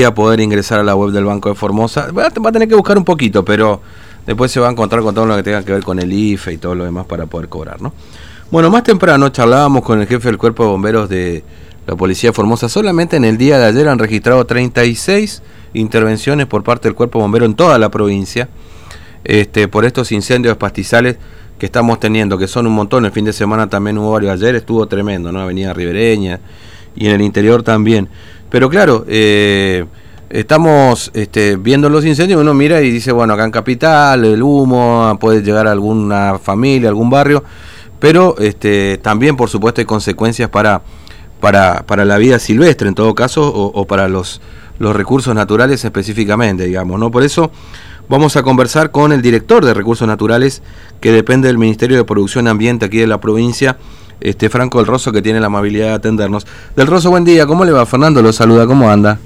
a poder ingresar a la web del Banco de Formosa. Va a, tener que buscar un poquito, pero después se va a encontrar con todo lo que tenga que ver con el IFE y todo lo demás para poder cobrar, ¿no? Bueno, más temprano charlábamos con el jefe del Cuerpo de Bomberos de la Policía de Formosa. Solamente en el día de ayer han registrado 36 intervenciones por parte del Cuerpo de Bombero en toda la provincia este, por estos incendios pastizales que estamos teniendo, que son un montón. El fin de semana también hubo varios. Ayer estuvo tremendo, ¿no? Avenida Ribereña y en el interior también. Pero claro, eh, estamos este, viendo los incendios, uno mira y dice, bueno, acá en Capital, el humo, puede llegar a alguna familia, algún barrio, pero este, también, por supuesto, hay consecuencias para, para, para la vida silvestre, en todo caso, o, para los, los recursos naturales específicamente, digamos, ¿no? Por eso vamos a conversar con el director de Recursos Naturales, que depende del Ministerio de Producción Ambiente aquí de la provincia, este Franco del Rosso, que tiene la amabilidad de atendernos. Del Rosso, buen día, ¿cómo le va? Fernando lo saluda, ¿cómo anda?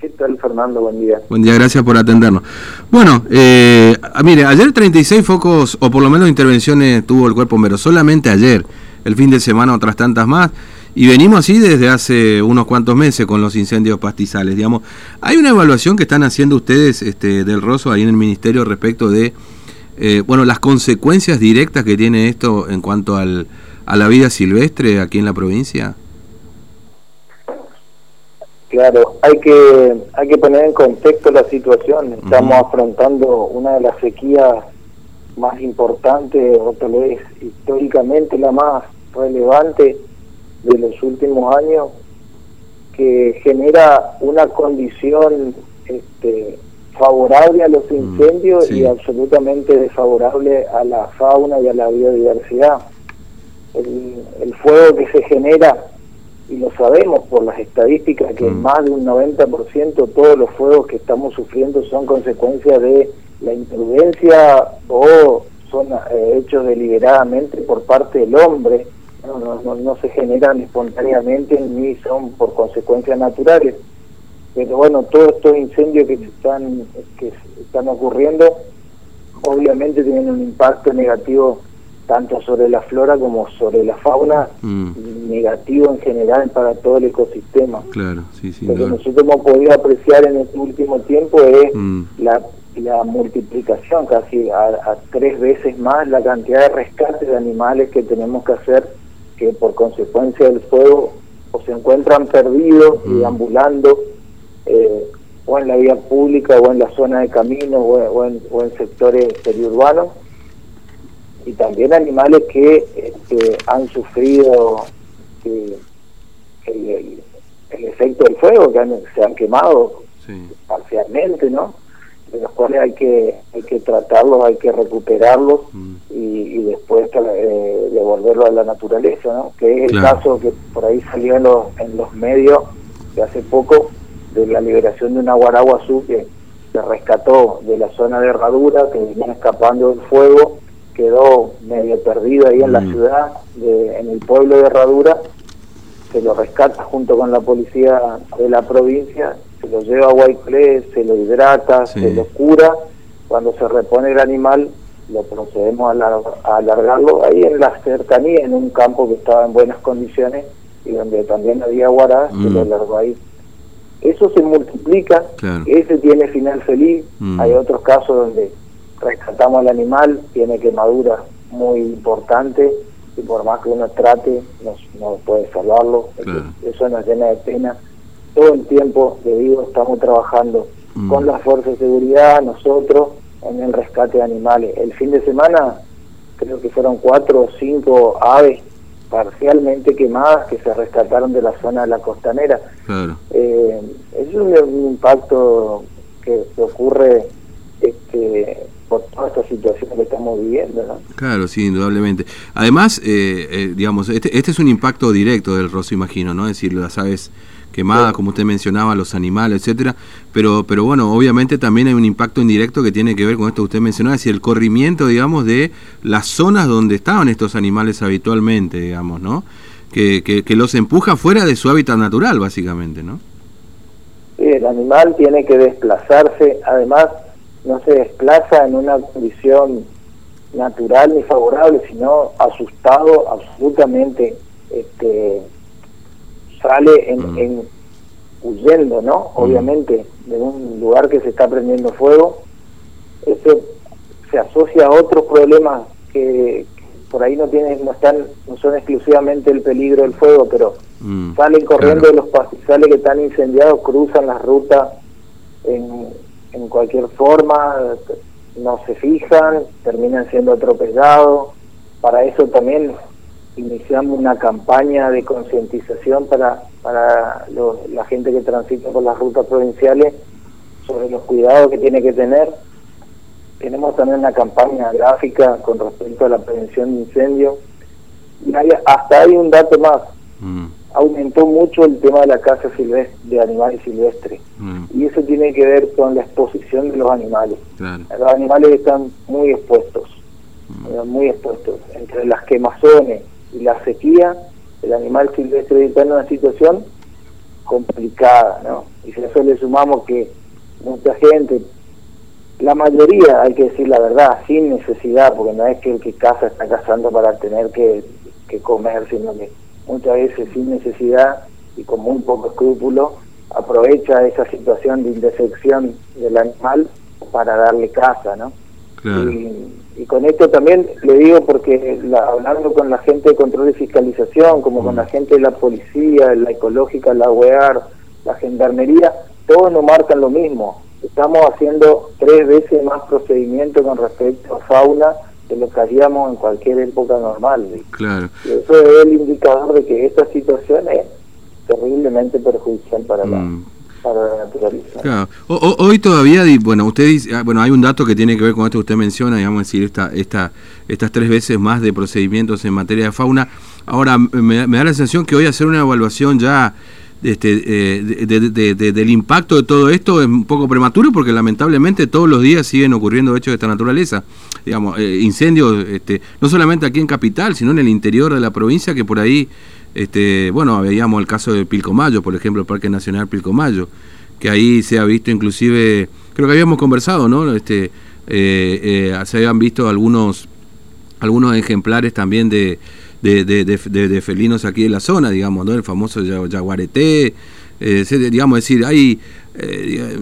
¿Qué tal, Fernando? Buen día. Buen día, gracias por atendernos. Bueno, eh, mire, ayer 36 focos, o por lo menos intervenciones tuvo el cuerpo bombero, solamente ayer, el fin de semana otras tantas más, y venimos así desde hace unos cuantos meses con los incendios pastizales, digamos. ¿Hay una evaluación que están haciendo ustedes este, del Rosso ahí en el Ministerio respecto de, eh, bueno, las consecuencias directas que tiene esto en cuanto al a la vida silvestre aquí en la provincia? Claro, hay que hay que poner en contexto la situación. Estamos afrontando una de las sequías más importantes, o tal vez históricamente la más relevante de los últimos años, que genera una condición este, favorable a los incendios sí. y absolutamente desfavorable a la fauna y a la biodiversidad el, el, fuego que se genera, y lo sabemos por las estadísticas, que Mm. más de un 90% todos los fuegos que estamos sufriendo son consecuencia de la imprudencia o son eh, hechos deliberadamente por parte del hombre, no, no, no, no se generan espontáneamente ni son por consecuencias naturales. Pero bueno, todos estos incendios que están, que están ocurriendo obviamente tienen un impacto negativo tanto sobre la flora como sobre la fauna, Mm, negativo en general para todo el ecosistema. claro, sí, sí. Lo que no. nosotros hemos podido apreciar en este último tiempo es Mm, la, la multiplicación, casi a, a tres veces más la cantidad de rescates de animales que tenemos que hacer, que por consecuencia del fuego o se encuentran perdidos y Mm. deambulando, eh, o en la vía pública, o en la zona de caminos, o, o en, o en sectores periurbanos, y también animales que este, han sufrido eh, el, el- el efecto del fuego, que han- se han quemado sí. parcialmente, ¿no? De los cuales hay que hay que tratarlos, hay que recuperarlos Mm, y, y después eh, devolverlos a la naturaleza, ¿no? Que es el caso que por ahí salió en los, en los medios de hace poco de la liberación de una guaraguazú que se rescató de la zona de herradura, que venía escapando del fuego, quedó medio perdido ahí en la Mm. ciudad, de- en el pueblo de Herradura, se lo rescata junto con la policía de la provincia, se lo lleva a Guayclé, se lo hidrata, Sí. se lo cura, cuando se repone el animal lo procedemos a, a alargarlo ahí en la cercanía, en un campo que estaba en buenas condiciones y donde también había guará, se Mm. lo alargó ahí. Eso se multiplica, Claro. ese tiene final feliz, Mm. hay otros casos donde rescatamos al animal, tiene quemadura muy importante y por más que uno trate, no, no puede salvarlo, Eso- Claro. eso nos llena de pena. Todo el tiempo, le digo, estamos trabajando Mm. con las fuerzas de seguridad, nosotros, en el rescate de animales. El fin de semana creo que fueron cuatro o cinco aves parcialmente quemadas que se rescataron de la zona de la costanera. Claro. Eh, es un, un impacto que, que ocurre este, por toda esta situación que estamos viviendo, ¿no? Claro, sí, indudablemente. Además, eh, eh, digamos, este, este es un impacto directo del rosso, imagino, ¿no? Es decir, las aves quemadas, Sí. como usted mencionaba, los animales, etcétera. Pero, pero bueno, obviamente también hay un impacto indirecto que tiene que ver con esto que usted mencionaba, es decir, el corrimiento, digamos, de las zonas donde estaban estos animales habitualmente, digamos, ¿no? Que, que, que los empuja fuera de su hábitat natural, básicamente, ¿no? Sí, el animal tiene que desplazarse, además no se desplaza en una condición natural ni favorable, sino asustado absolutamente, este, sale en, Mm. en, huyendo, ¿no? Obviamente, de un lugar que se está prendiendo fuego. Eso se asocia a otros problemas que, por ahí no tienen, no están, no son exclusivamente el peligro del fuego, pero mm, salen corriendo de los pastizales que están incendiados, cruzan la ruta en, en cualquier forma, no se fijan, terminan siendo atropellados. Para eso también iniciamos una campaña de concientización para, para la gente que transita por las rutas provinciales sobre los cuidados que tiene que tener. Tenemos también una campaña gráfica con respecto a la prevención de incendios. Y hasta hay un dato más. Mm. Aumentó mucho el tema de la caza silvestre, de animales silvestres. Mm. Y eso tiene que ver con la exposición de los animales. Los animales están muy expuestos, mm. muy expuestos. Entre las quemazones, y la sequía, el animal silvestre está en una situación complicada, ¿no? Y si a eso le sumamos que mucha gente, la mayoría, hay que decir la verdad, sin necesidad, porque no es que el que caza está cazando para tener que, que comer, sino que muchas veces sin necesidad y con muy poco escrúpulo, aprovecha esa situación de indefección del animal para darle caza, ¿no? Y, con esto también le digo porque hablando con la gente de control y fiscalización, como con mm. la gente de la policía, la ecológica, la UEAR, la gendarmería, todos nos marcan lo mismo. Estamos haciendo tres veces más procedimientos con respecto a fauna de lo que haríamos en cualquier época normal. Claro. Y eso es el indicador de que esta situación es terriblemente perjudicial para la mm para hoy todavía, bueno, usted dice, ah, bueno, hay un dato que tiene que ver con esto que usted menciona, digamos, decir, esta, esta, estas tres veces más de procedimientos en materia de fauna. Ahora, me, da la sensación que hoy hacer una evaluación ya este, eh, del impacto de todo esto es un poco prematuro porque lamentablemente todos los días siguen ocurriendo hechos de esta naturaleza. Digamos, eh, incendios, este, no solamente aquí en Capital, sino en el interior de la provincia, que por ahí este, bueno, veíamos el caso de Pilcomayo, por ejemplo, el Parque Nacional Pilcomayo, que ahí se ha visto inclusive, creo que habíamos conversado, ¿no? Este, eh, eh, se habían visto algunos, algunos ejemplares también de, de, felinos aquí en la zona, digamos, ¿no? El famoso jaguareté, eh, digamos, decir, hay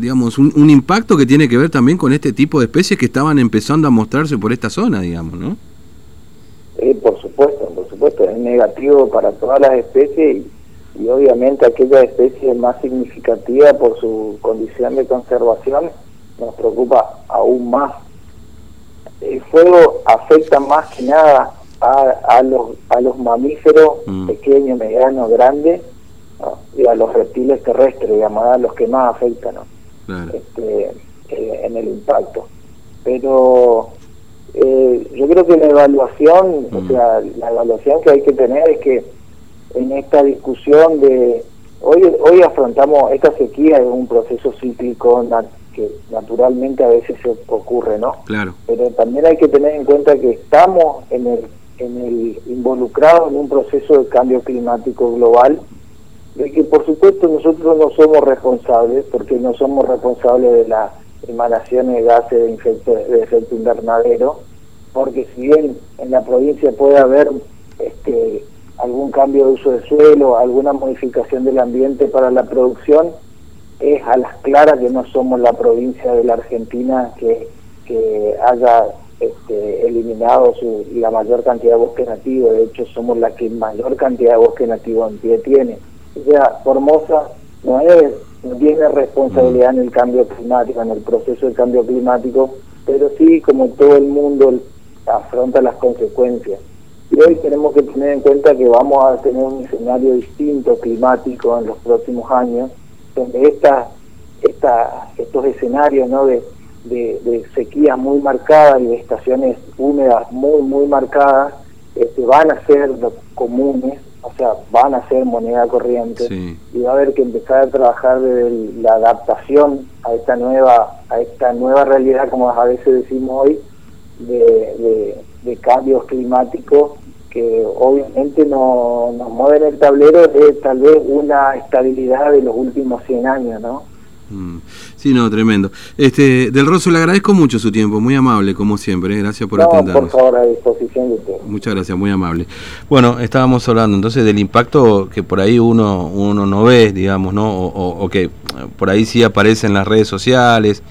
digamos un, impacto que tiene que ver también con este tipo de especies que estaban empezando a mostrarse por esta zona, digamos, ¿no? por supuesto, supuesto, es negativo para todas las especies y, obviamente aquella especie más significativa por su condición de conservación nos preocupa aún más. El fuego afecta más que nada a, los, a los mamíferos mm. pequeños, medianos, grandes y a los reptiles terrestres, digamos, a los que más afectan este, eh, en el impacto. Pero eh, yo creo que la evaluación, o mm. sea, la evaluación que hay que tener es que en esta discusión de hoy hoy afrontamos esta sequía es un proceso cíclico que naturalmente a veces se ocurre, ¿no? Claro. Pero también hay que tener en cuenta que estamos en el en el involucrados en un proceso de cambio climático global de que por supuesto nosotros no somos responsables porque no somos responsables de la emanaciones de gases de, de efecto invernadero, porque si bien en la provincia puede haber este, algún cambio de uso de suelo, alguna modificación del ambiente para la producción, es a las claras que no somos la provincia de la Argentina que, que haya este, eliminado su, la mayor cantidad de bosque nativo, de hecho somos la que mayor cantidad de bosque nativo en pie tiene. O sea, Formosa no es tiene responsabilidad en el cambio climático, en el proceso de cambio climático, pero sí, como todo el mundo afronta las consecuencias. Y hoy tenemos que tener en cuenta que vamos a tener un escenario distinto climático en los próximos años, donde esta, esta, estos escenarios ¿no? de, de, de sequías muy marcadas y de estaciones húmedas muy, muy marcadas este, van a ser comunes o sea, van a ser moneda corriente y va a haber que empezar a trabajar de la adaptación a esta nueva a esta nueva realidad, como a veces decimos hoy, de, de, cambios climáticos que obviamente no, nos mueven el tablero de tal vez una estabilidad de los últimos 100 años, ¿no? Mm. Sí, no, tremendo. Este, Del Rosso, le agradezco mucho su tiempo, muy amable, como siempre. ¿eh? Gracias por no, atendernos. por favor, a disposición de usted. Muchas gracias, muy amable. Bueno, estábamos hablando entonces del impacto que por ahí uno, uno no ve, digamos, ¿no? O, o- o que por ahí sí aparece en las redes sociales